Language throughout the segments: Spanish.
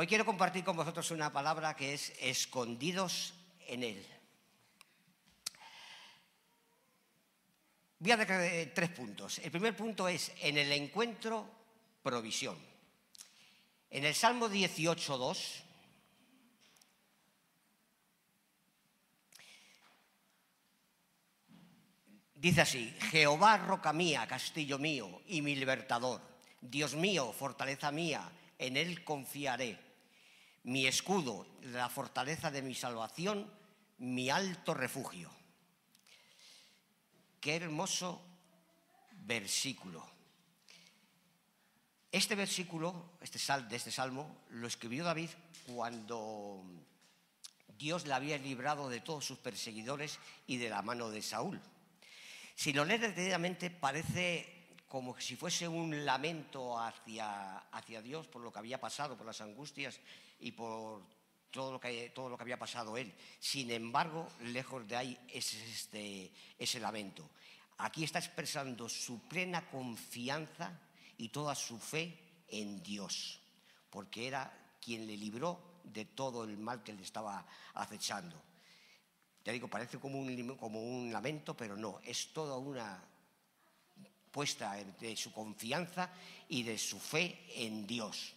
Hoy quiero compartir con vosotros una palabra que es escondidos en Él. Voy a dejar eh, tres puntos. El primer punto es en el encuentro provisión. En el Salmo 18.2 dice así, Jehová roca mía, castillo mío y mi libertador, Dios mío, fortaleza mía, en él confiaré mi escudo, la fortaleza de mi salvación, mi alto refugio. Qué hermoso versículo. Este versículo, este de este salmo, lo escribió David cuando Dios le había librado de todos sus perseguidores y de la mano de Saúl. Si lo lees detenidamente parece como si fuese un lamento hacia Dios por lo que había pasado, por las angustias y por todo lo que, todo lo que había pasado él. Sin embargo, lejos de ahí es este, ese lamento. Aquí está expresando su plena confianza y toda su fe en Dios, porque era quien le libró de todo el mal que le estaba acechando. Ya digo, parece como un, como un lamento, pero no, es toda una puesta de su confianza y de su fe en Dios.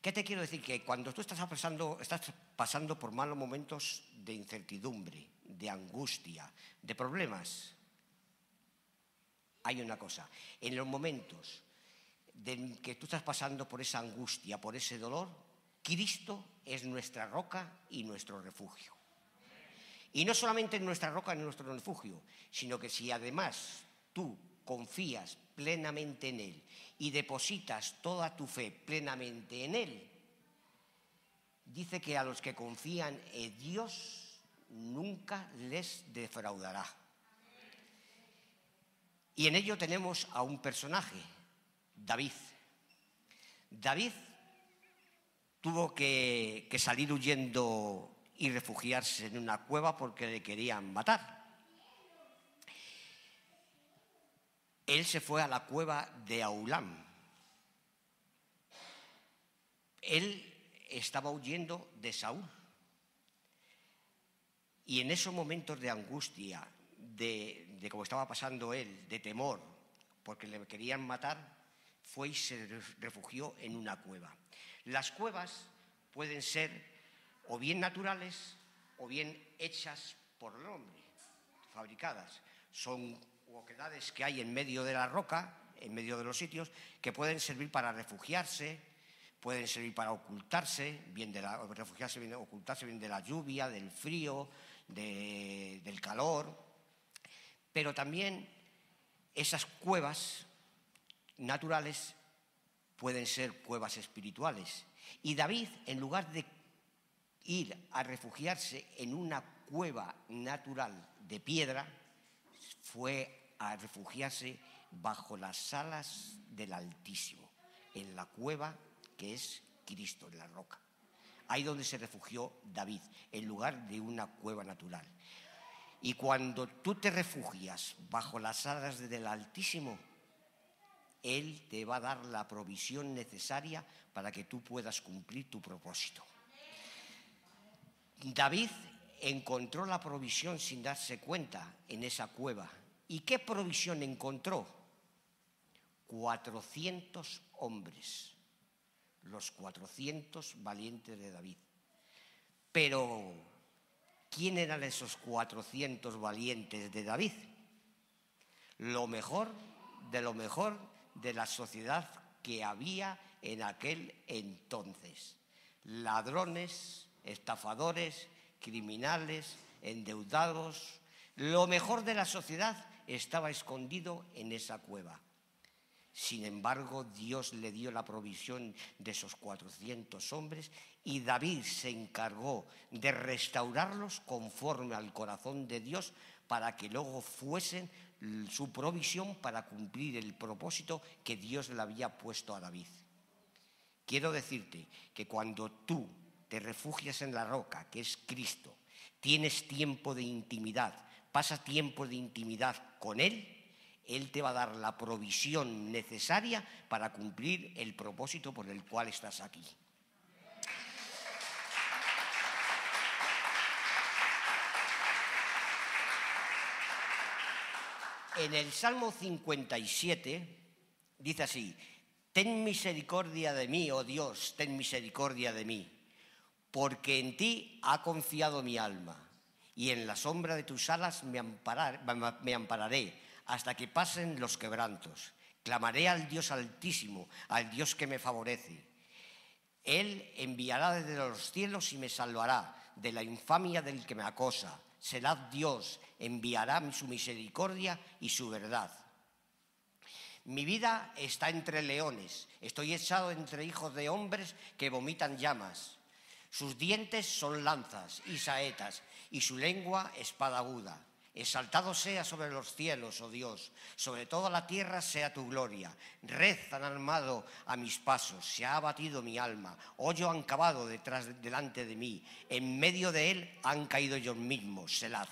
¿Qué te quiero decir? Que cuando tú estás pasando, estás pasando por malos momentos de incertidumbre, de angustia, de problemas, hay una cosa. En los momentos en que tú estás pasando por esa angustia, por ese dolor, Cristo es nuestra roca y nuestro refugio. Y no solamente nuestra roca y nuestro refugio, sino que si además tú confías plenamente en Él y depositas toda tu fe plenamente en Él, dice que a los que confían en Dios nunca les defraudará. Y en ello tenemos a un personaje, David. David tuvo que, que salir huyendo y refugiarse en una cueva porque le querían matar. Él se fue a la cueva de Aulam. Él estaba huyendo de Saúl. Y en esos momentos de angustia, de, de cómo estaba pasando él, de temor, porque le querían matar, fue y se refugió en una cueva. Las cuevas pueden ser o bien naturales o bien hechas por el hombre, fabricadas. Son oquedades que hay en medio de la roca, en medio de los sitios, que pueden servir para refugiarse, pueden servir para ocultarse, bien de la, refugiarse, bien, ocultarse bien de la lluvia, del frío, del calor, pero también esas cuevas naturales pueden ser cuevas espirituales. Y David, en lugar de ir a refugiarse en una cueva natural de piedra, fue a refugiarse bajo las alas del Altísimo, en la cueva que es Cristo, en la roca. Ahí donde se refugió David, en lugar de una cueva natural. Y cuando tú te refugias bajo las alas del Altísimo, Él te va a dar la provisión necesaria para que tú puedas cumplir tu propósito. David encontró la provisión sin darse cuenta en esa cueva ¿Y qué provisión encontró? 400 hombres, los 400 valientes de David. Pero, ¿quién eran esos 400 valientes de David? Lo mejor de lo mejor de la sociedad que había en aquel entonces. Ladrones, estafadores, criminales, endeudados, lo mejor de la sociedad estaba escondido en esa cueva. Sin embargo, Dios le dio la provisión de esos 400 hombres y David se encargó de restaurarlos conforme al corazón de Dios para que luego fuesen su provisión para cumplir el propósito que Dios le había puesto a David. Quiero decirte que cuando tú te refugias en la roca, que es Cristo, tienes tiempo de intimidad, Pasa tiempo de intimidad con Él, Él te va a dar la provisión necesaria para cumplir el propósito por el cual estás aquí. En el Salmo 57 dice así, Ten misericordia de mí, oh Dios, ten misericordia de mí, porque en ti ha confiado mi alma y en la sombra de tus alas me, ampararé hasta que pasen los quebrantos. Clamaré al Dios altísimo, al Dios que me favorece. Él enviará desde los cielos y me salvará de la infamia del que me acosa. Será Dios, enviará su misericordia y su verdad. Mi vida está entre leones, estoy echado entre hijos de hombres que vomitan llamas. Sus dientes son lanzas y saetas, y su lengua espada aguda. Exaltado sea sobre los cielos, oh Dios, sobre toda la tierra sea tu gloria. Red han armado a mis pasos, se ha abatido mi alma, hoyo han cavado detrás, delante de mí, en medio de él han caído ellos mismos, Selaz.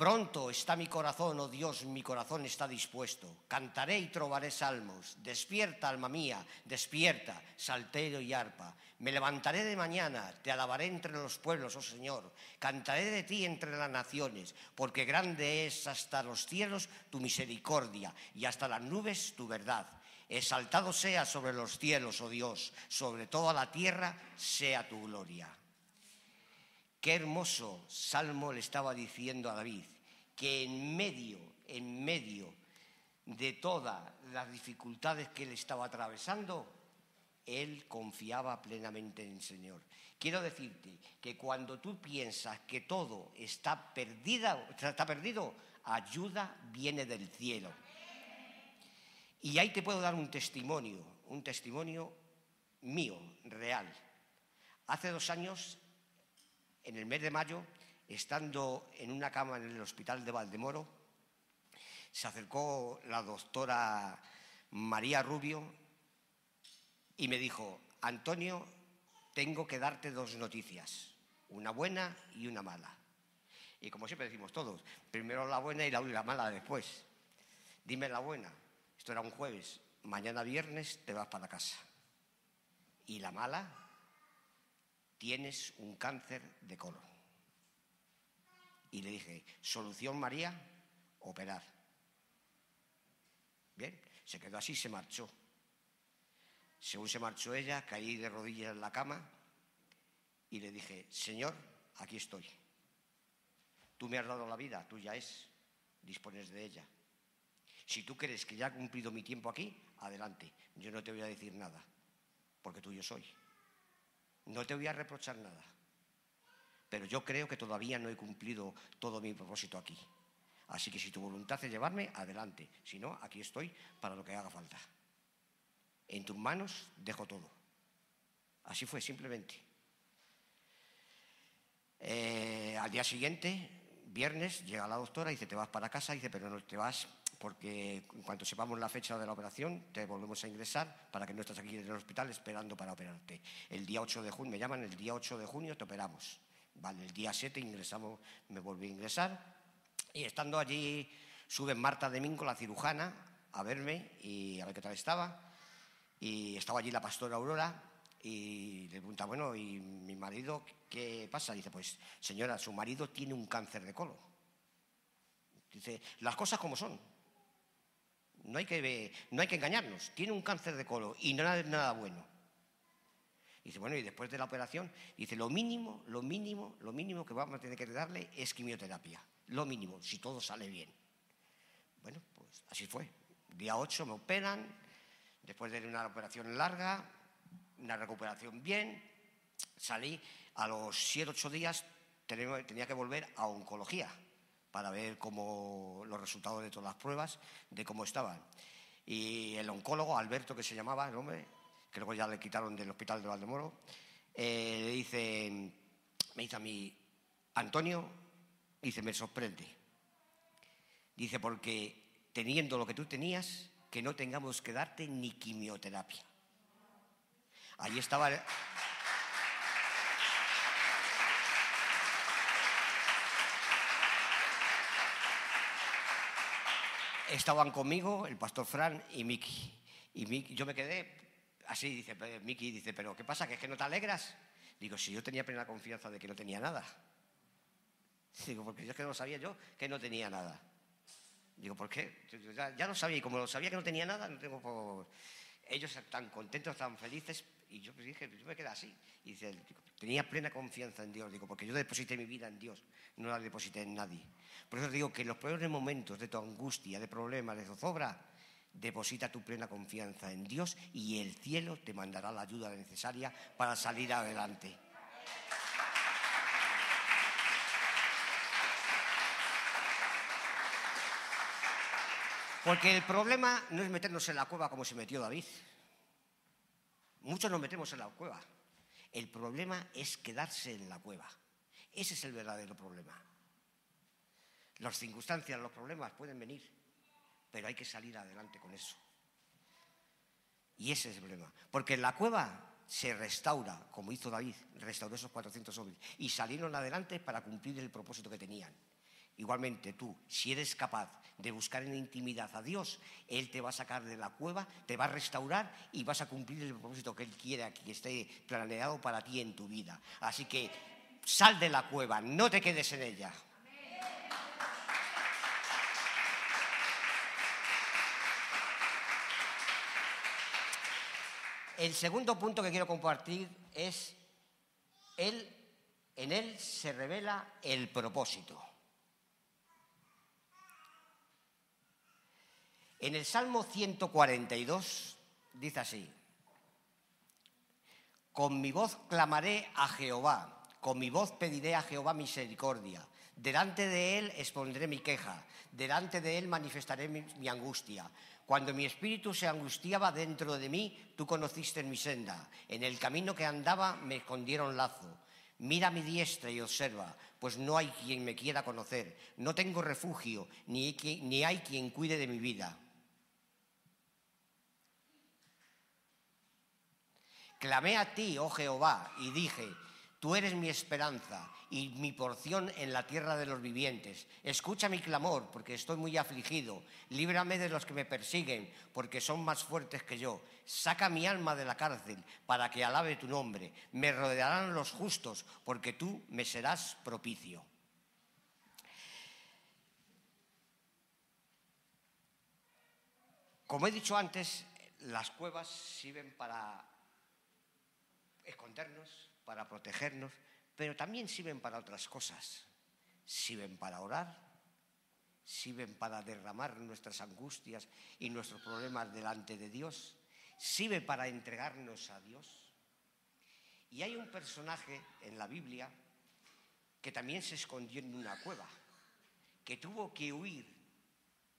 Pronto está mi corazón, oh Dios, mi corazón está dispuesto. Cantaré y trobaré salmos. Despierta, alma mía, despierta, saltero y arpa. Me levantaré de mañana, te alabaré entre los pueblos, oh Señor. Cantaré de ti entre las naciones, porque grande es hasta los cielos tu misericordia y hasta las nubes tu verdad. Exaltado sea sobre los cielos, oh Dios, sobre toda la tierra sea tu gloria. Qué hermoso salmo le estaba diciendo a David, que en medio, en medio de todas las dificultades que él estaba atravesando, él confiaba plenamente en el Señor. Quiero decirte que cuando tú piensas que todo está, perdida, está perdido, ayuda viene del cielo. Y ahí te puedo dar un testimonio, un testimonio mío, real. Hace dos años en el mes de mayo, estando en una cama en el hospital de Valdemoro, se acercó la doctora María Rubio y me dijo, Antonio, tengo que darte dos noticias, una buena y una mala. Y como siempre decimos todos, primero la buena y la, la mala después. Dime la buena, esto era un jueves, mañana viernes te vas para casa. Y la mala, tienes un cáncer de colon. Y le dije, solución María, operar. Bien, se quedó así, se marchó. Según se marchó ella, caí de rodillas en la cama y le dije, Señor, aquí estoy. Tú me has dado la vida, tuya es, dispones de ella. Si tú crees que ya he cumplido mi tiempo aquí, adelante. Yo no te voy a decir nada, porque tuyo soy. No te voy a reprochar nada, pero yo creo que todavía no he cumplido todo mi propósito aquí. Así que si tu voluntad es llevarme, adelante. Si no, aquí estoy para lo que haga falta. En tus manos dejo todo. Así fue, simplemente. Eh, al día siguiente, viernes, llega la doctora y dice, te vas para casa, y dice, pero no te vas porque en cuanto sepamos la fecha de la operación te volvemos a ingresar para que no estés aquí en el hospital esperando para operarte. El día 8 de junio, me llaman, el día 8 de junio te operamos. Vale, el día 7 ingresamos, me volví a ingresar y estando allí sube Marta Domingo, la cirujana, a verme y a ver qué tal estaba. Y estaba allí la pastora Aurora y le pregunta, bueno, ¿y mi marido qué pasa? Dice, pues señora, su marido tiene un cáncer de colon. Dice, las cosas como son. No hay que, no hay que engañarnos. Tiene un cáncer de colon y no es nada bueno. Dice, bueno, y después de la operación, dice, lo mínimo, lo mínimo, lo mínimo que vamos a tener que darle es quimioterapia. Lo mínimo, si todo sale bien. Bueno, pues así fue. Día 8 me operan, después de una operación larga, una recuperación bien, salí a los 7 8 días, tenía que volver a oncología para ver cómo los resultados de todas las pruebas, de cómo estaban. Y el oncólogo, Alberto, que se llamaba el hombre, que luego ya le quitaron del hospital de Valdemoro, eh, le dice, me dice a mí, Antonio, dice, me sorprende. Dice, porque teniendo lo que tú tenías, que no tengamos que darte ni quimioterapia. Allí estaba... estaban conmigo el pastor Fran y Miki. Y yo me quedé así, dice, Miki dice, pero ¿qué pasa? ¿Que es que no te alegras? Digo, si yo tenía plena confianza de que no tenía nada. Digo, porque yo es que no sabía yo que no tenía nada. Digo, ¿por qué? Ya, ya, lo sabía, y como lo sabía que no tenía nada, no tengo por... Ellos están contentos, están felices, y yo pues dije, yo me quedé así. Y dice, tenía plena confianza en Dios, digo, porque yo deposité mi vida en Dios, no la deposité en nadie. Por eso digo que en los peores momentos de tu angustia, de problemas, de zozobra, deposita tu plena confianza en Dios y el cielo te mandará la ayuda necesaria para salir adelante. Porque el problema no es meternos en la cueva como se metió David. Muchos nos metemos en la cueva. El problema es quedarse en la cueva. Ese es el verdadero problema. Las circunstancias, los problemas pueden venir, pero hay que salir adelante con eso. Y ese es el problema. Porque en la cueva se restaura, como hizo David, restauró esos 400 hombres, y salieron adelante para cumplir el propósito que tenían. Igualmente tú, si eres capaz de buscar en intimidad a Dios, Él te va a sacar de la cueva, te va a restaurar y vas a cumplir el propósito que Él quiere que esté planeado para ti en tu vida. Así que sal de la cueva, no te quedes en ella. El segundo punto que quiero compartir es, él, en él se revela el propósito. En el Salmo 142 dice así, con mi voz clamaré a Jehová, con mi voz pediré a Jehová misericordia, delante de él expondré mi queja, delante de él manifestaré mi, angustia. Cuando mi espíritu se angustiaba dentro de mí, tú conociste mi senda. En el camino que andaba me escondieron lazo. Mira mi diestra y observa, pues no hay quien me quiera conocer. No tengo refugio, ni, ni hay quien cuide de mi vida. Clamé a ti, oh Jehová, y dije, tú eres mi esperanza y mi porción en la tierra de los vivientes. Escucha mi clamor, porque estoy muy afligido. Líbrame de los que me persiguen, porque son más fuertes que yo. Saca mi alma de la cárcel, para que alabe tu nombre. Me rodearán los justos, porque tú me serás propicio. Como he dicho antes, las cuevas sirven para escondernos, para protegernos, pero también sirven para otras cosas. Sirven para orar, sirven para derramar nuestras angustias y nuestros problemas delante de Dios, sirven para entregarnos a Dios. Y hay un personaje en la Biblia que también se escondió en una cueva, que tuvo que huir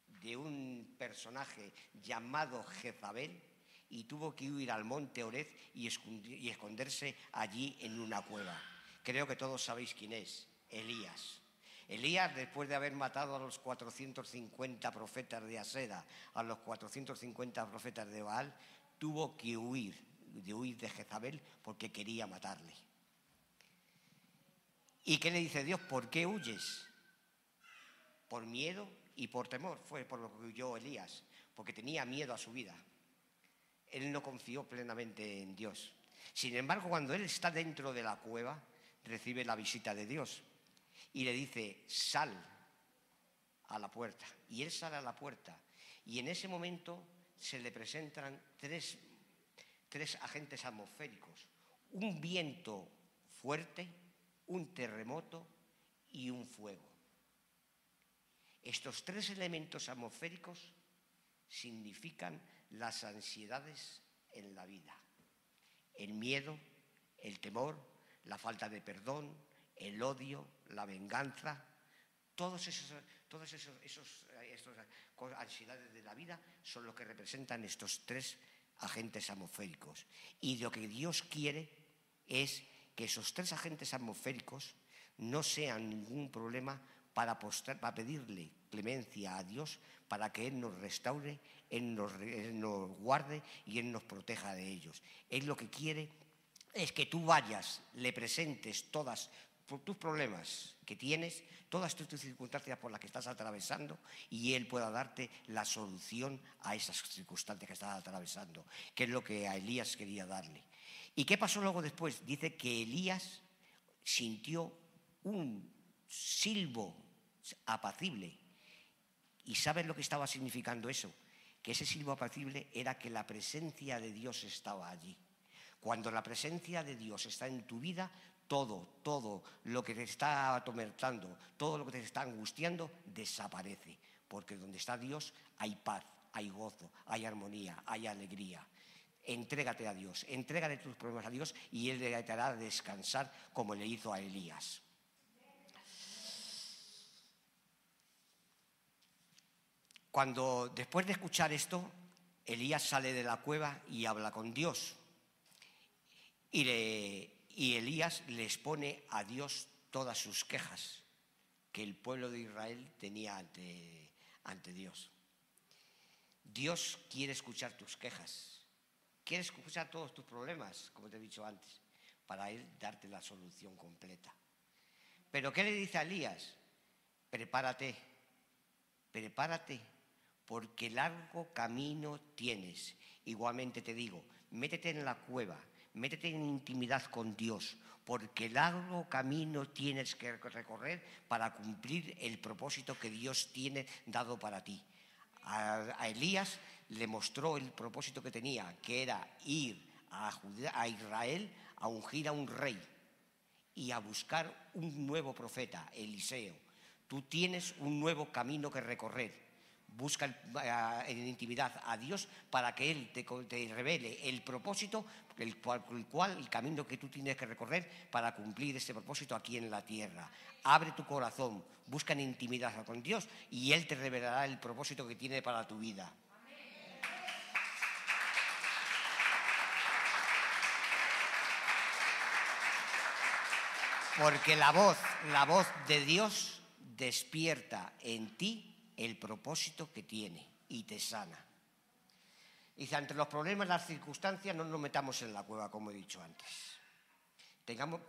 de un personaje llamado Jezabel, y tuvo que huir al monte Orez y esconderse allí en una cueva. Creo que todos sabéis quién es, Elías. Elías, después de haber matado a los 450 profetas de Asera, a los 450 profetas de Baal, tuvo que huir, de huir de Jezabel porque quería matarle. ¿Y qué le dice Dios? ¿Por qué huyes? Por miedo y por temor. Fue por lo que huyó Elías, porque tenía miedo a su vida él no confió plenamente en Dios. Sin embargo, cuando él está dentro de la cueva, recibe la visita de Dios y le dice, sal a la puerta. Y él sale a la puerta. Y en ese momento se le presentan tres, tres agentes atmosféricos. Un viento fuerte, un terremoto y un fuego. Estos tres elementos atmosféricos significan las ansiedades en la vida. El miedo, el temor, la falta de perdón, el odio, la venganza, todos esos, todos esos, esos, ansiedades de la vida son lo que representan estos tres agentes atmosféricos. Y lo que Dios quiere es que esos tres agentes atmosféricos no sean ningún problema para, pedirle clemencia a Dios para que Él nos restaure, Él nos, guarde y Él nos proteja de ellos. Él lo que quiere es que tú vayas, le presentes todas tus problemas que tienes, todas tus circunstancias por las que estás atravesando y Él pueda darte la solución a esas circunstancias que estás atravesando, que es lo que a Elías quería darle. ¿Y qué pasó luego después? Dice que Elías sintió un silbo apacible ¿Y sabes lo que estaba significando eso? Que ese silbo apacible era que la presencia de Dios estaba allí. Cuando la presencia de Dios está en tu vida, todo, todo lo que te está atormentando, todo lo que te está angustiando, desaparece. Porque donde está Dios hay paz, hay gozo, hay armonía, hay alegría. Entrégate a Dios, entrégate tus problemas a Dios y Él te hará descansar como le hizo a Elías. Cuando después de escuchar esto, Elías sale de la cueva y habla con Dios. Y, Elías le expone a Dios todas sus quejas que el pueblo de Israel tenía ante, ante Dios. Dios quiere escuchar tus quejas, quiere escuchar todos tus problemas, como te he dicho antes, para Él darte la solución completa. Pero ¿qué le dice a Elías? Prepárate, prepárate porque largo camino tienes. Igualmente te digo, métete en la cueva, métete en intimidad con Dios, porque largo camino tienes que recorrer para cumplir el propósito que Dios tiene dado para ti. A, Elías le mostró el propósito que tenía, que era ir a, a Israel a ungir a un rey y a buscar un nuevo profeta, Eliseo. Tú tienes un nuevo camino que recorrer busca en intimidad a Dios para que Él te, revele el propósito, el cual, el cual, el camino que tú tienes que recorrer para cumplir ese propósito aquí en la tierra. Abre tu corazón, busca en intimidad con Dios y Él te revelará el propósito que tiene para tu vida. Porque la voz, la voz de Dios despierta en ti el propósito que tiene y te sana. Dice, entre los problemas, las circunstancias, no nos metamos en la cueva, como he dicho antes.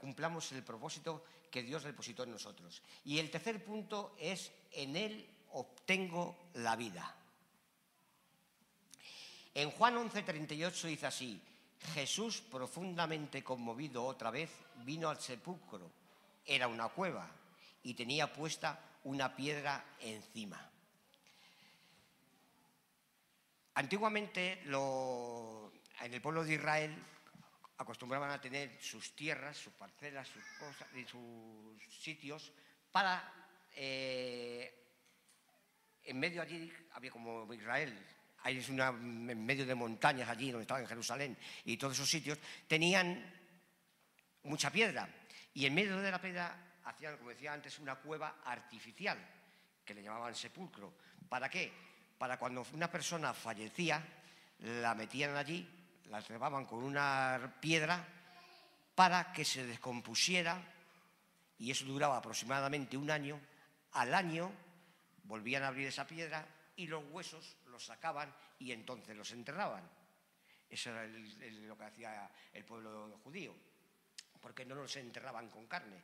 Cumplamos el propósito que Dios depositó en nosotros. Y el tercer punto es, en Él obtengo la vida. En Juan 11:38 dice así, Jesús, profundamente conmovido otra vez, vino al sepulcro. Era una cueva y tenía puesta una piedra encima. Antiguamente en el pueblo de Israel acostumbraban a tener sus tierras, sus parcelas, sus cosas, y sus sitios para eh, en medio allí había como Israel, hay es una en medio de montañas allí donde estaba en Jerusalén y todos esos sitios tenían mucha piedra y en medio de la piedra hacían, como decía antes, una cueva artificial que le llamaban sepulcro. ¿Para qué? Para cuando una persona fallecía, la metían allí, la trepaban con una piedra para que se descompusiera y eso duraba aproximadamente un año. Al año volvían a abrir esa piedra y los huesos los sacaban y entonces los enterraban. Eso era lo que hacía el pueblo judío porque no los enterraban con carne,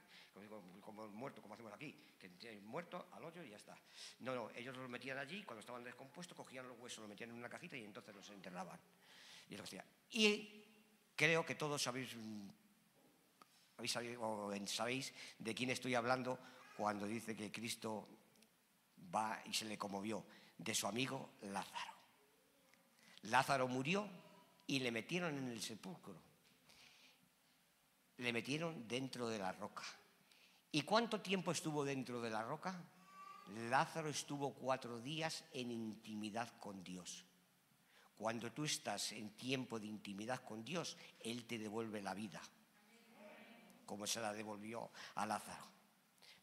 como, muerto, como hacemos aquí, que muerto al hoyo y ya está. No, no, ellos los metían allí, cuando estaban descompuestos, cogían los huesos, los metían en una cajita y entonces los enterraban. Y, y creo que todos sabéis, sabéis de quién estoy hablando cuando dice que Cristo va y se le conmovió, de su amigo Lázaro. Lázaro murió y le metieron en el sepulcro le metieron dentro de la roca. ¿Y cuánto tiempo estuvo dentro de la roca? Lázaro estuvo cuatro días en intimidad con Dios. Cuando tú estás en tiempo de intimidad con Dios, Él te devuelve la vida, como se la devolvió a Lázaro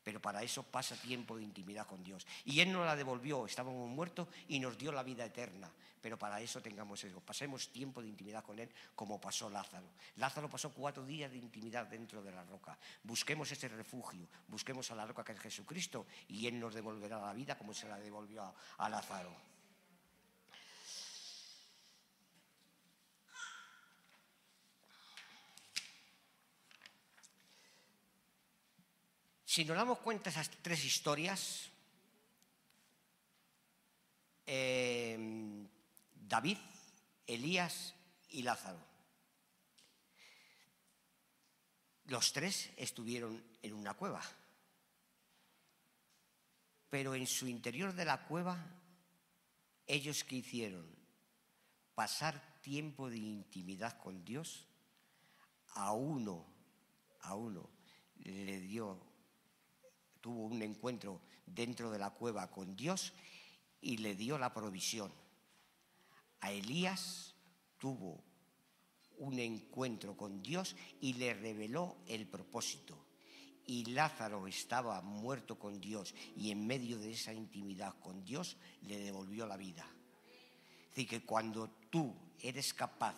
pero para eso pasa tiempo de intimidad con Dios. Y Él nos la devolvió, estábamos muertos y nos dio la vida eterna, pero para eso tengamos eso, pasemos tiempo de intimidad con Él como pasó Lázaro. Lázaro pasó cuatro días de intimidad dentro de la roca. Busquemos ese refugio, busquemos a la roca que es Jesucristo y Él nos devolverá la vida como se la devolvió a, a Lázaro. Si nos damos cuenta esas tres historias, eh, David, Elías y Lázaro, los tres estuvieron en una cueva. Pero en su interior de la cueva, ellos que hicieron pasar tiempo de intimidad con Dios, a uno, a uno le dio, tuvo un encuentro dentro de la cueva con Dios y le dio la provisión. A Elías tuvo un encuentro con Dios y le reveló el propósito. Y Lázaro estaba muerto con Dios y en medio de esa intimidad con Dios le devolvió la vida. Decir, que cuando tú eres capaz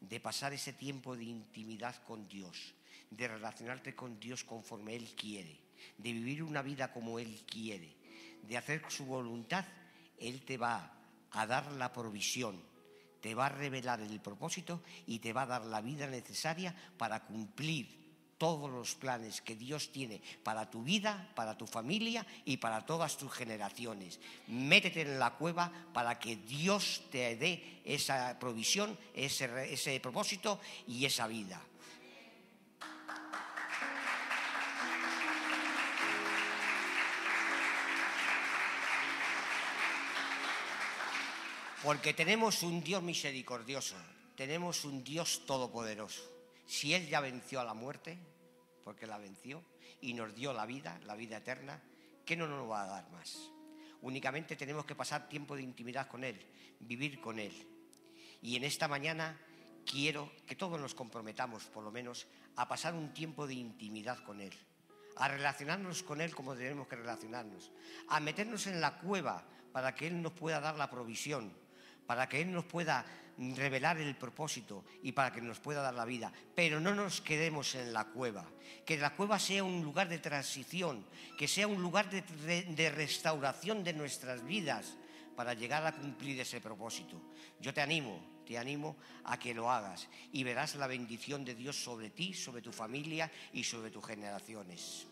de pasar ese tiempo de intimidad con Dios, de relacionarte con Dios conforme Él quiere, de vivir una vida como Él quiere, de hacer su voluntad, Él te va a dar la provisión, te va a revelar el propósito y te va a dar la vida necesaria para cumplir todos los planes que Dios tiene para tu vida, para tu familia y para todas tus generaciones. Métete en la cueva para que Dios te dé esa provisión, ese, propósito y esa vida. Porque tenemos un Dios misericordioso, tenemos un Dios todopoderoso. Si Él ya venció a la muerte, porque la venció, y nos dio la vida, la vida eterna, ¿qué no nos va a dar más? Únicamente tenemos que pasar tiempo de intimidad con Él, vivir con Él. Y en esta mañana quiero que todos nos comprometamos, por lo menos, a pasar un tiempo de intimidad con Él, a relacionarnos con Él como debemos que relacionarnos, a meternos en la cueva para que Él nos pueda dar la provisión, para que Él nos pueda revelar el propósito y para que nos pueda dar la vida. Pero no nos quedemos en la cueva. Que la cueva sea un lugar de transición, que sea un lugar de, restauración de nuestras vidas para llegar a cumplir ese propósito. Yo te animo, te animo a que lo hagas y verás la bendición de Dios sobre ti, sobre tu familia y sobre tus generaciones.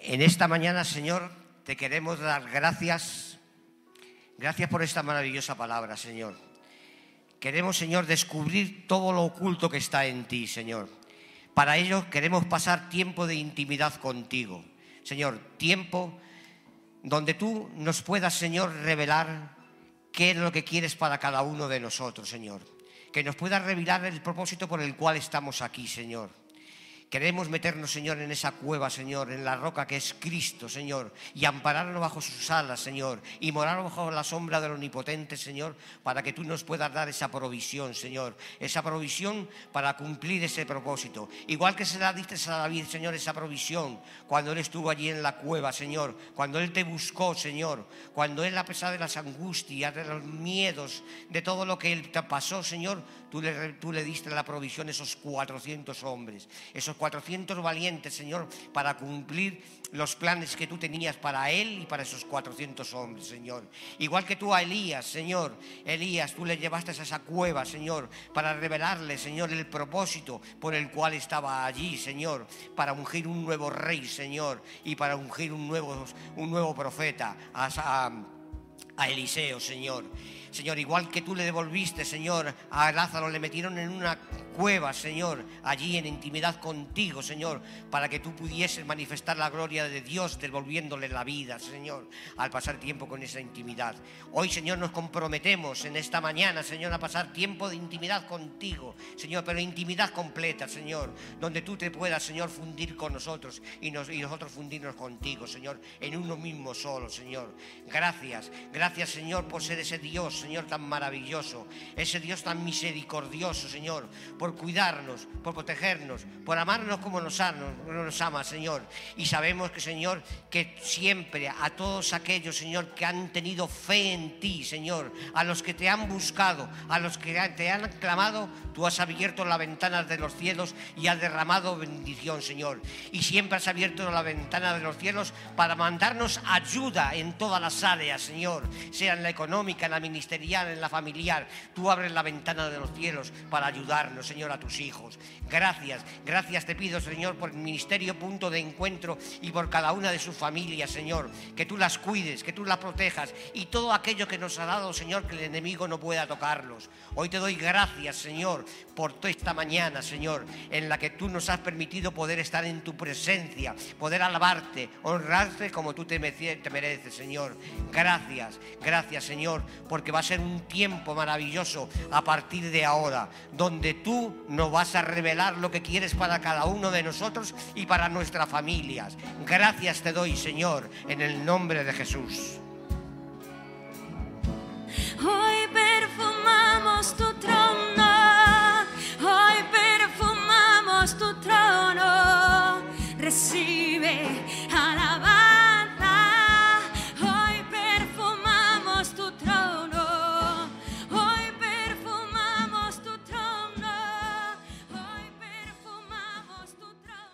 En esta mañana, Señor, te queremos dar gracias Gracias por esta maravillosa palabra, Señor. Queremos, Señor, descubrir todo lo oculto que está en ti, Señor. Para ello queremos pasar tiempo de intimidad contigo. Señor, tiempo donde tú nos puedas, Señor, revelar qué es lo que quieres para cada uno de nosotros, Señor. Que nos puedas revelar el propósito por el cual estamos aquí, Señor. Queremos meternos, Señor, en esa cueva, Señor, en la roca que es Cristo, Señor, y ampararnos bajo sus alas, Señor, y morar bajo la sombra del Omnipotente, Señor, para que tú nos puedas dar esa provisión, Señor, esa provisión para cumplir ese propósito. Igual que se la diste a David, Señor, esa provisión, cuando él estuvo allí en la cueva, Señor, cuando él te buscó, Señor, cuando él, a pesar de las angustias, de los miedos, de todo lo que él te pasó, Señor, tú le, tú diste la provisión a esos 400 hombres, esos 400 valientes, Señor, para cumplir los planes que tú tenías para él y para esos 400 hombres, Señor. Igual que tú a Elías, Señor. Elías, tú le llevaste a esa cueva, Señor, para revelarle, Señor, el propósito por el cual estaba allí, Señor, para ungir un nuevo rey, Señor, y para ungir un nuevo, un nuevo profeta a Eliseo, Señor. Señor, igual que tú le devolviste, Señor, a Lázaro, le metieron en una cueva, Señor, allí en intimidad contigo, Señor, para que tú pudieses manifestar la gloria de Dios devolviéndole la vida, Señor, al pasar tiempo con esa intimidad. Hoy, Señor, nos comprometemos en esta mañana, Señor, a pasar tiempo de intimidad contigo, Señor, pero intimidad completa, Señor, donde tú te puedas, Señor, fundir con nosotros y, y nosotros fundirnos contigo, Señor, en uno mismo solo, Señor. Gracias, gracias, Señor, por ser ese Dios, Señor, tan maravilloso, ese Dios tan misericordioso, Señor, por cuidarnos, por protegernos, por amarnos como nos, nos ama, Señor. Y sabemos que, Señor, que siempre a todos aquellos, Señor, que han tenido fe en ti, Señor, a los que te han buscado, a los que te han clamado, tú has abierto las ventanas de los cielos y has derramado bendición, Señor. Y siempre has abierto la ventana de los cielos para mandarnos ayuda en todas las áreas, Señor, sea en la económica, en la ministerial, en la familiar. Tú abres la ventana de los cielos para ayudarnos, Señor, a tus hijos. Gracias, gracias te pido, Señor, por el ministerio punto de encuentro y por cada una de sus familias, Señor. Que tú las cuides, que tú las protejas y todo aquello que nos ha dado, Señor, que el enemigo no pueda tocarlos. Hoy te doy gracias, Señor, por toda esta mañana, Señor, en la que tú nos has permitido poder estar en tu presencia, poder alabarte, honrarte como tú te mereces, Señor. Gracias, gracias, Señor, porque va a ser un tiempo maravilloso a partir de ahora, donde tú tú nos vas a revelar lo que quieres para cada uno de nosotros y para nuestras familias. Gracias te doy, Señor, en el nombre de Jesús. Hoy perfumamos tu trono.